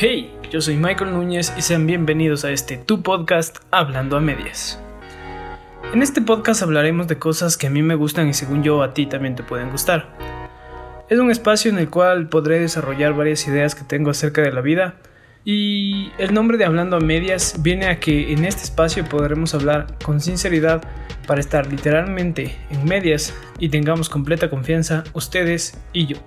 Hey, yo soy Michael Núñez y sean bienvenidos a este Tu Podcast Hablando a Medias. En este podcast hablaremos de cosas que a mí me gustan y según yo a ti también te pueden gustar. Es un espacio en el cual podré desarrollar varias ideas que tengo acerca de la vida y el nombre de Hablando a Medias viene a que en este espacio podremos hablar con sinceridad para estar literalmente en medias y tengamos completa confianza ustedes y yo.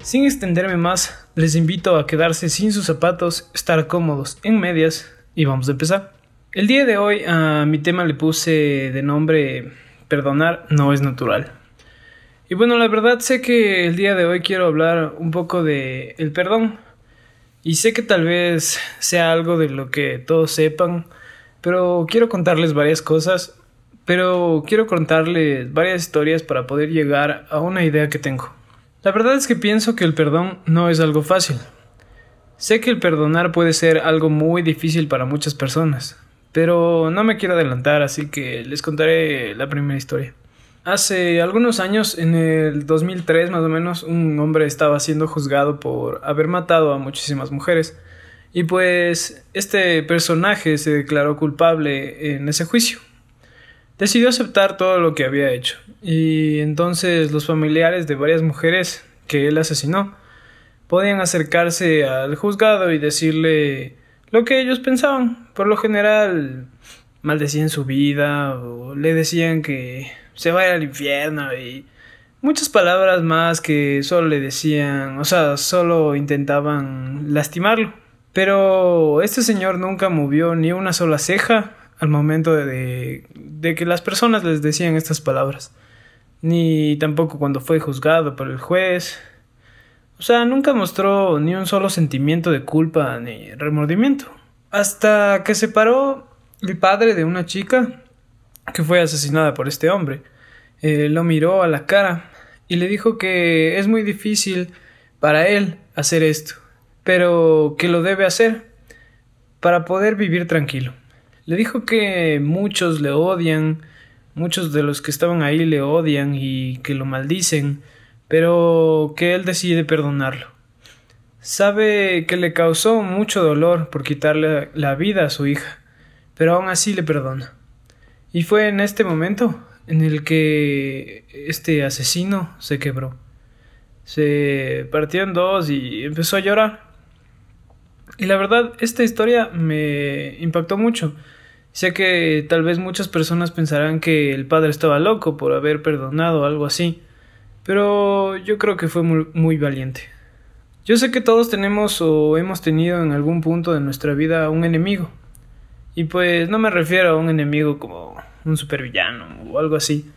Sin extenderme más, les invito a quedarse sin sus zapatos, estar cómodos en medias y vamos a empezar. El día de hoy a mi tema le puse de nombre Perdonar no es natural. Y bueno, la verdad sé que el día de hoy quiero hablar un poco de el perdón. Y sé que tal vez sea algo de lo que todos sepan, pero quiero contarles varias cosas, pero quiero contarles varias historias para poder llegar a una idea que tengo. La verdad es que pienso que el perdón no es algo fácil. Sé que el perdonar puede ser algo muy difícil para muchas personas, pero no me quiero adelantar, así que les contaré la primera historia. Hace algunos años, en el 2003 más o menos, un hombre estaba siendo juzgado por haber matado a muchísimas mujeres. Y pues este personaje se declaró culpable en ese juicio. Decidió aceptar todo lo que había hecho. Y entonces los familiares de varias mujeres que él asesinó podían acercarse al juzgado y decirle lo que ellos pensaban. Por lo general maldecían su vida o le decían que se vaya al infierno y muchas palabras más que solo le decían, o sea, solo intentaban lastimarlo. Pero este señor nunca movió ni una sola ceja al momento de, de que las personas les decían estas palabras, ni tampoco cuando fue juzgado por el juez. O sea, nunca mostró ni un solo sentimiento de culpa ni remordimiento. Hasta que se paró el padre de una chica que fue asesinada por este hombre. Eh, lo miró a la cara y le dijo que es muy difícil para él hacer esto, pero que lo debe hacer para poder vivir tranquilo. Le dijo que muchos le odian, muchos de los que estaban ahí le odian y que lo maldicen, pero que él decide perdonarlo. Sabe que le causó mucho dolor por quitarle la vida a su hija, pero aún así le perdona. Y fue en este momento en el que este asesino se quebró. Se partió en dos y empezó a llorar. Y la verdad, esta historia me impactó mucho. Sé que tal vez muchas personas pensarán que el padre estaba loco por haber perdonado o algo así, pero yo creo que fue muy, muy valiente. Yo sé que todos tenemos o hemos tenido en algún punto de nuestra vida un enemigo, y pues no me refiero a un enemigo como un supervillano o algo así,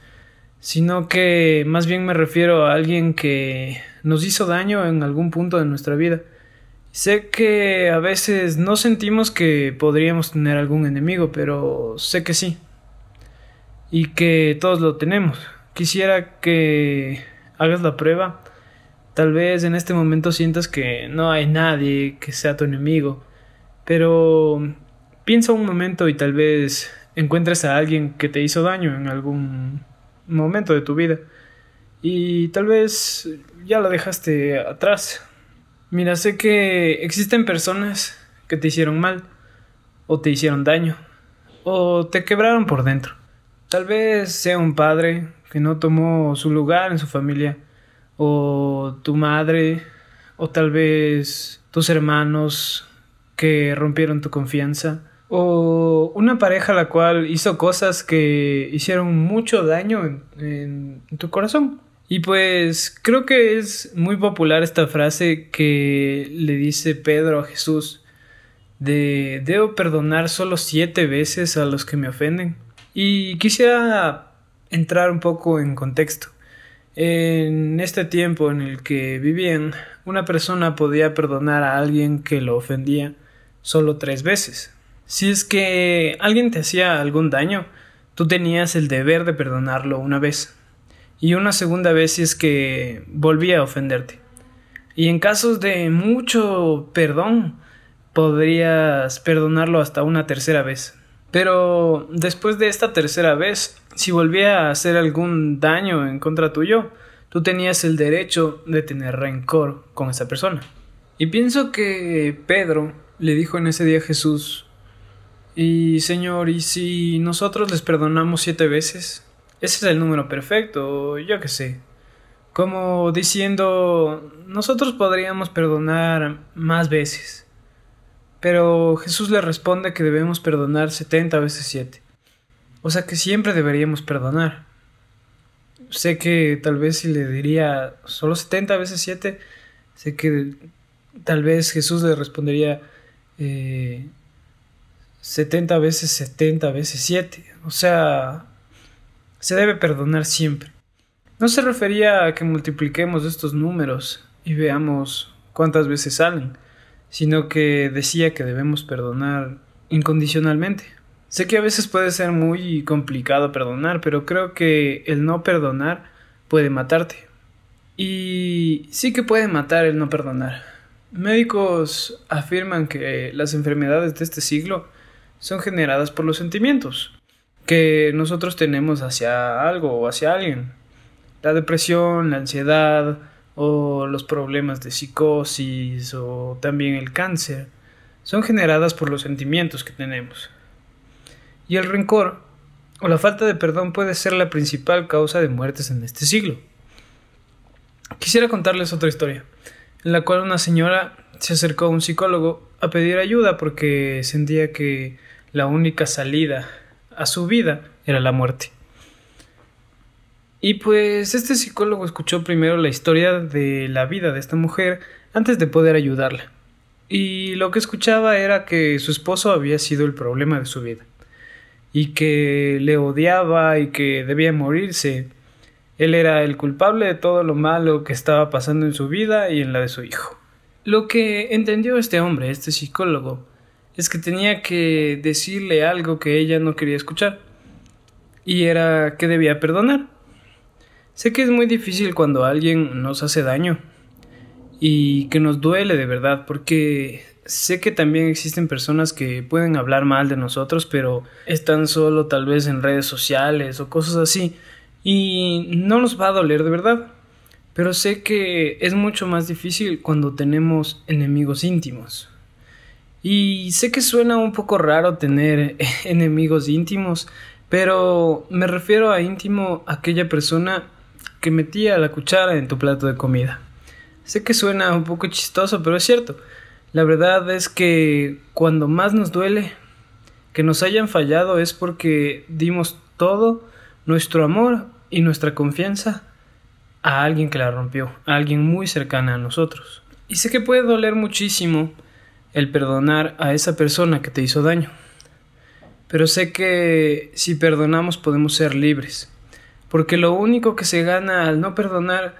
sino que más bien me refiero a alguien que nos hizo daño en algún punto de nuestra vida. Sé que a veces no sentimos que podríamos tener algún enemigo, pero sé que sí. Y que todos lo tenemos. Quisiera que hagas la prueba. Tal vez en este momento sientas que no hay nadie que sea tu enemigo, pero Piensa un momento y tal vez encuentres a alguien que te hizo daño en algún momento de tu vida y tal vez ya lo dejaste atrás. Mira, sé que existen personas que te hicieron mal o te hicieron daño o te quebraron por dentro. Tal vez sea un padre que no tomó su lugar en su familia o tu madre o tal vez tus hermanos que rompieron tu confianza o una pareja la cual hizo cosas que hicieron mucho daño en, tu corazón. Y pues creo que es muy popular esta frase que le dice Pedro a Jesús de debo perdonar solo siete veces a los que me ofenden. Y quisiera entrar un poco en contexto. En este tiempo en el que vivían, una persona podía perdonar a alguien que lo ofendía solo tres veces. Si es que alguien te hacía algún daño, tú tenías el deber de perdonarlo una vez y una segunda vez si es que volvía a ofenderte. Y en casos de mucho perdón, podrías perdonarlo hasta una tercera vez. Pero después de esta tercera vez, si volvía a hacer algún daño en contra tuyo, tú tenías el derecho de tener rencor con esa persona. Y pienso que Pedro le dijo en ese día a Jesús, y Señor, ¿y si nosotros les perdonamos siete veces? Ese es el número perfecto, yo qué sé. Como diciendo, nosotros podríamos perdonar más veces. Pero Jesús le responde que debemos perdonar setenta veces siete. O sea que siempre deberíamos perdonar. Sé que tal vez si le diría solo setenta veces siete, sé que tal vez Jesús le respondería eh, 70 veces 70 veces 7. O sea, se debe perdonar siempre. No se refería a que multipliquemos estos números y veamos cuántas veces salen, sino que decía que debemos perdonar incondicionalmente. Sé que a veces puede ser muy complicado perdonar, pero creo que el no perdonar puede matarte. Y sí que puede matar el no perdonar. Médicos afirman que las enfermedades de este siglo son generadas por los sentimientos que nosotros tenemos hacia algo o hacia alguien. La depresión, la ansiedad o los problemas de psicosis o también el cáncer son generadas por los sentimientos que tenemos. Y el rencor o la falta de perdón puede ser la principal causa de muertes en este siglo. Quisiera contarles otra historia, en la cual una señora se acercó a un psicólogo a pedir ayuda porque sentía que la única salida a su vida era la muerte. Y pues este psicólogo escuchó primero la historia de la vida de esta mujer antes de poder ayudarla. Y lo que escuchaba era que su esposo había sido el problema de su vida. Y que le odiaba y que debía morirse. Él era el culpable de todo lo malo que estaba pasando en su vida y en la de su hijo. Lo que entendió este hombre, este psicólogo, es que tenía que decirle algo que ella no quería escuchar. Y era que debía perdonar. Sé que es muy difícil cuando alguien nos hace daño y que nos duele de verdad, porque sé que también existen personas que pueden hablar mal de nosotros, pero están solo tal vez en redes sociales o cosas así, y no nos va a doler de verdad. Pero sé que es mucho más difícil cuando tenemos enemigos íntimos. Y sé que suena un poco raro tener enemigos íntimos, pero me refiero a íntimo aquella persona que metía la cuchara en tu plato de comida. Sé que suena un poco chistoso, pero es cierto. La verdad es que cuando más nos duele que nos hayan fallado es porque dimos todo nuestro amor y nuestra confianza a alguien que la rompió, a alguien muy cercana a nosotros. Y sé que puede doler muchísimo el perdonar a esa persona que te hizo daño. Pero sé que si perdonamos podemos ser libres, porque lo único que se gana al no perdonar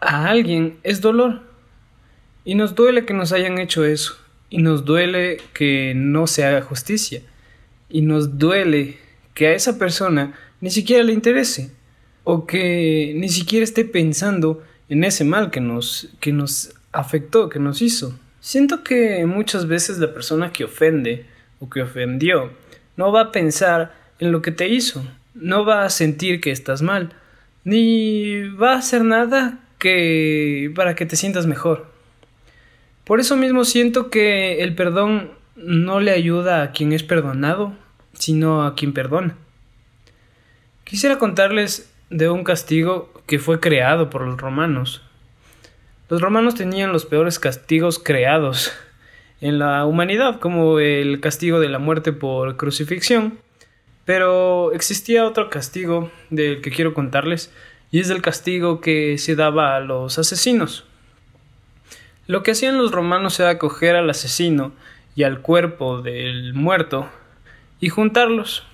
a alguien es dolor. Y nos duele que nos hayan hecho eso, y nos duele que no se haga justicia, y nos duele que a esa persona ni siquiera le interese, o que ni siquiera esté pensando en ese mal que nos, que nos afectó, que nos hizo. Siento que muchas veces la persona que ofende o que ofendió no va a pensar en lo que te hizo, no va a sentir que estás mal, ni va a hacer nada que para que te sientas mejor. Por eso mismo siento que el perdón no le ayuda a quien es perdonado, sino a quien perdona. Quisiera contarles de un castigo que fue creado por los romanos los romanos tenían los peores castigos creados en la humanidad, como el castigo de la muerte por crucifixión. Pero existía otro castigo del que quiero contarles, y es el castigo que se daba a los asesinos. Lo que hacían los romanos era coger al asesino y al cuerpo del muerto y juntarlos,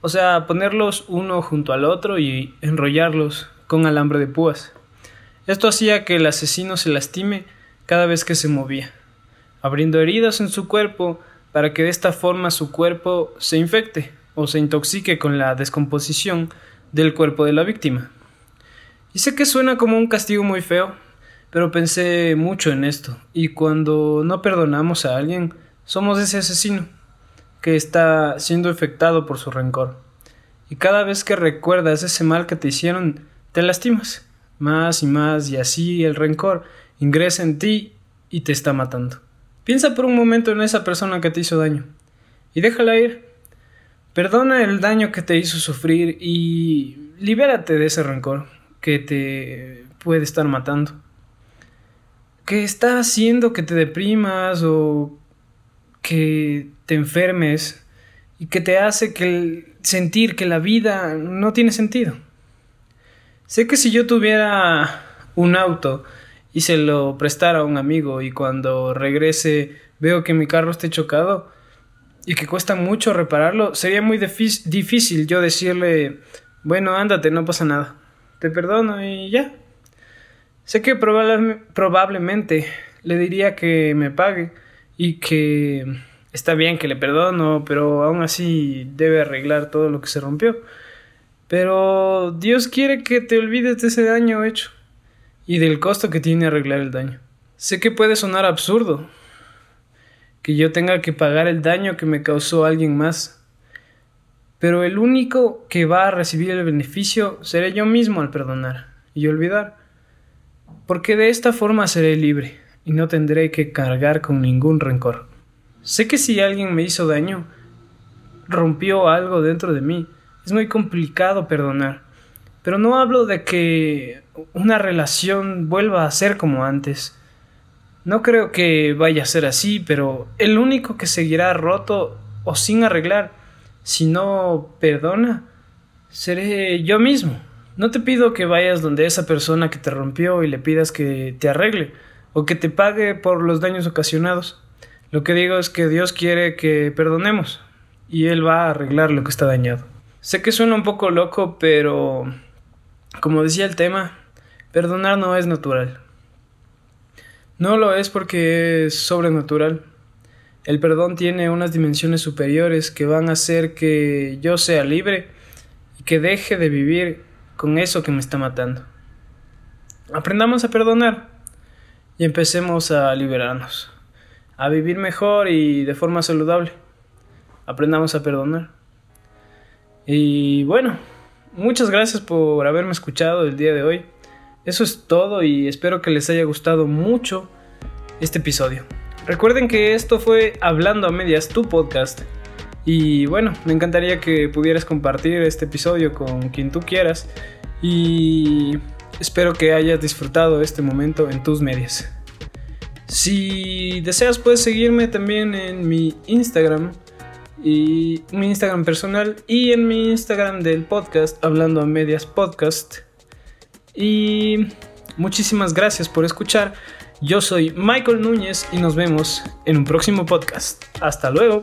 o sea, ponerlos uno junto al otro y enrollarlos con alambre de púas. Esto hacía que el asesino se lastime cada vez que se movía, abriendo heridas en su cuerpo para que de esta forma su cuerpo se infecte o se intoxique con la descomposición del cuerpo de la víctima. Y sé que suena como un castigo muy feo, pero pensé mucho en esto, y cuando no perdonamos a alguien, somos ese asesino que está siendo infectado por su rencor. Y cada vez que recuerdas ese mal que te hicieron, te lastimas más y más y así el rencor ingresa en ti y te está matando. Piensa por un momento en esa persona que te hizo daño y déjala ir. Perdona el daño que te hizo sufrir y libérate de ese rencor que te puede estar matando. Que está haciendo que te deprimas o que te enfermes y que te hace que sentir que la vida no tiene sentido. Sé que si yo tuviera un auto y se lo prestara a un amigo y cuando regrese veo que mi carro esté chocado y que cuesta mucho repararlo, sería muy difícil yo decirle, bueno, ándate, no pasa nada, te perdono y ya. Sé que probablemente le diría que me pague y que está bien que le perdono, pero aún así debe arreglar todo lo que se rompió. Pero Dios quiere que te olvides de ese daño hecho y del costo que tiene arreglar el daño. Sé que puede sonar absurdo que yo tenga que pagar el daño que me causó alguien más, pero el único que va a recibir el beneficio seré yo mismo al perdonar y olvidar, porque de esta forma seré libre y no tendré que cargar con ningún rencor. Sé que si alguien me hizo daño, rompió algo dentro de mí, es muy complicado perdonar. Pero no hablo de que una relación vuelva a ser como antes. No creo que vaya a ser así, pero el único que seguirá roto o sin arreglar, si no perdona, seré yo mismo. No te pido que vayas donde esa persona que te rompió y le pidas que te arregle o que te pague por los daños ocasionados. Lo que digo es que Dios quiere que perdonemos y Él va a arreglar lo que está dañado. Sé que suena un poco loco, pero como decía el tema, perdonar no es natural. No lo es porque es sobrenatural. El perdón tiene unas dimensiones superiores que van a hacer que yo sea libre y que deje de vivir con eso que me está matando. Aprendamos a perdonar y empecemos a liberarnos, a vivir mejor y de forma saludable. Aprendamos a perdonar. Y bueno, muchas gracias por haberme escuchado el día de hoy. Eso es todo y espero que les haya gustado mucho este episodio. Recuerden que esto fue Hablando a Medias, tu podcast. Y bueno, me encantaría que pudieras compartir este episodio con quien tú quieras. Y espero que hayas disfrutado este momento en tus medias. Si deseas puedes seguirme también en mi Instagram y mi Instagram personal y en mi Instagram del podcast, hablando a medias podcast. Y muchísimas gracias por escuchar. Yo soy Michael Núñez y nos vemos en un próximo podcast. Hasta luego.